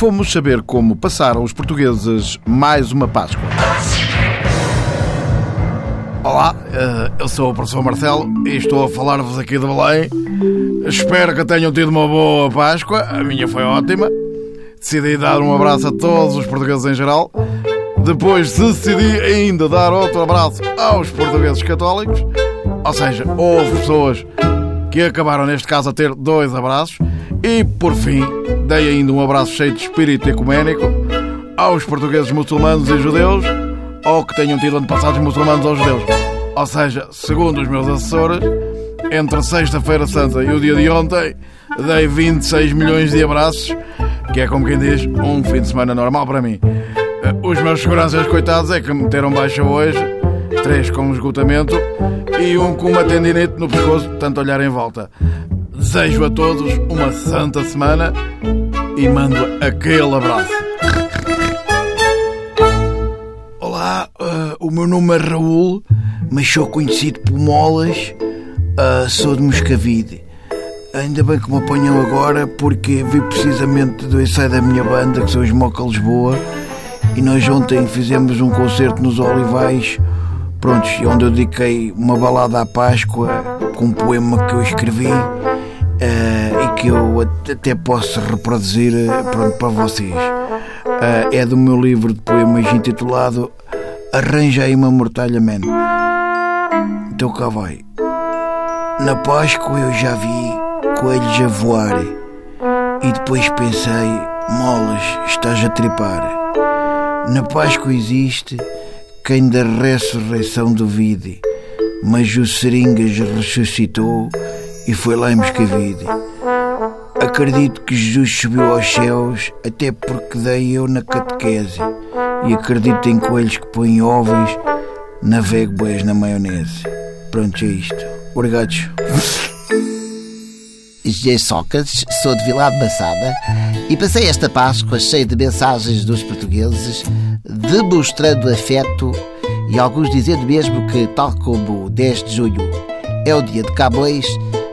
fomos saber como passaram os portugueses mais uma Páscoa. Olá, eh, eu sou o professor Marcelo e estou a falar-vos aqui de Belém. Espero que tenham tido uma boa Páscoa, a minha foi ótima. Decidi dar um abraço a todos os portugueses em geral. Depois decidi ainda dar outro abraço aos portugueses católicos. Ou seja, houve pessoas que acabaram neste caso a ter dois abraços. E por fim, dei ainda um abraço cheio de espírito ecuménico aos portugueses muçulmanos e judeus, ou que tenham tido antepassados muçulmanos ou judeus. Ou seja, segundo os meus assessores, entre Sexta-feira Santa e o dia de ontem, dei 26 milhões de abraços, que é como quem diz, um fim de semana normal para mim. Os meus seguranças coitados é que meteram baixa hoje, três com esgotamento e um com uma tendinite no pescoço, tanto olhar em volta. Desejo a todos uma santa semana e mando aquele abraço. Olá, uh, o meu nome é Raul, mas sou conhecido por Molas, uh, sou de Moscavide. Ainda bem que me apanham agora porque vi precisamente do ensaio da minha banda, que são os Moca Lisboa, e nós ontem fizemos um concerto nos Olivais, prontos, onde eu dediquei uma balada à Páscoa com um poema que eu escrevi uh, e que eu até posso reproduzir pronto, para vocês. Uh, é do meu livro de poemas intitulado Arranja aí uma mortalha, man. Então cá vai. Na Páscoa eu já vi coelhos a voar e depois pensei, molas, estás a tripar. Na Páscoa existe quem da ressurreição duvide, mas o Seringas ressuscitou e foi lá em Moscavide. Acredito que Jesus subiu aos céus, até porque dei eu na catequese. E acredito em coelhos que põem ovos, navego boias na maionese. Pronto, é isto. Obrigados. G. Sócrates, sou de Vila de e passei esta Páscoa cheia de mensagens dos portugueses, demonstrando afeto e alguns dizendo mesmo que, tal como o 10 de junho é o dia de Camões,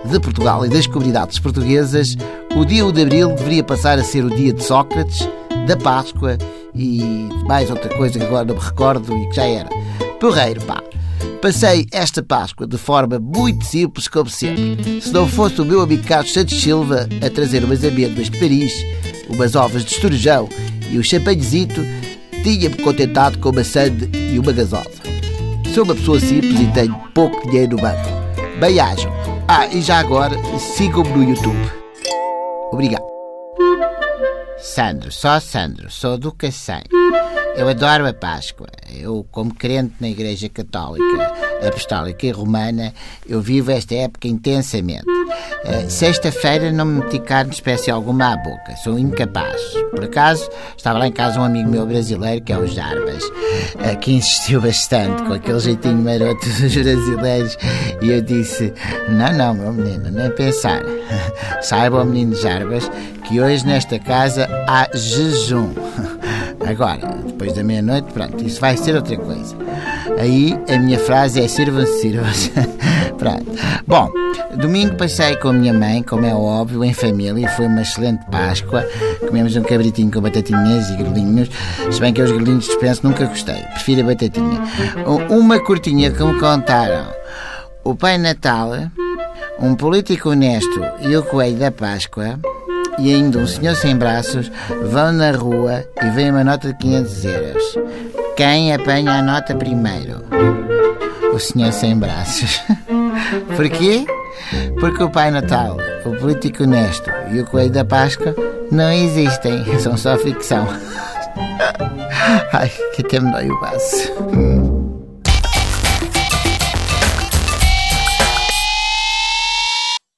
de Portugal e das comunidades portuguesas, o dia 1 de Abril deveria passar a ser o dia de Sócrates, da Páscoa e mais outra coisa que agora não me recordo e que já era. Porreiro, pá. Passei esta Páscoa de forma muito simples, como sempre. Se não fosse o meu amigo Carlos Santos Silva a trazer umas amêndoas de Paris, umas ovas de estorjão e um champanhezito, tinha-me contentado com uma sande e uma gasosa. Sou uma pessoa simples e tenho pouco dinheiro no banco. Bem-ajam. Ah, e já agora, sigam-me no YouTube. Obrigado. Sandro, só Sandro, sou do Cacém. Eu adoro a Páscoa. Eu, como crente na Igreja Católica, Apostólica e Romana, eu vivo esta época intensamente. Uh, Sexta-feira não me meti carne espécie alguma à boca. Sou incapaz. Por acaso, estava lá em casa um amigo meu brasileiro, que é o Jarbas, uh, que insistiu bastante com aquele jeitinho maroto dos brasileiros. E eu disse: Não, não, meu menino, nem pensar. Saiba, menino Jarbas, que hoje nesta casa há jejum. Agora, depois da meia-noite, pronto, isso vai ser outra coisa. Aí a minha frase é sirvam-se, sirvam-se. pronto. Bom, domingo passei com a minha mãe, como é óbvio, em família. Foi uma excelente Páscoa. Comemos um cabritinho com batatinhas e grelinhos. Se bem que os grelinhos dispenso, nunca gostei. Prefiro a batatinha. Uma curtinha que me contaram. O Pai Natal, um político honesto e o Coelho da Páscoa e ainda um senhor sem braços vão na rua e vem uma nota de 500 euros. Quem apanha a nota primeiro? O senhor sem braços. Porquê? Porque o Pai Natal, o político honesto e o Coelho da Páscoa não existem, são só ficção. Ai, que até me dói o baço.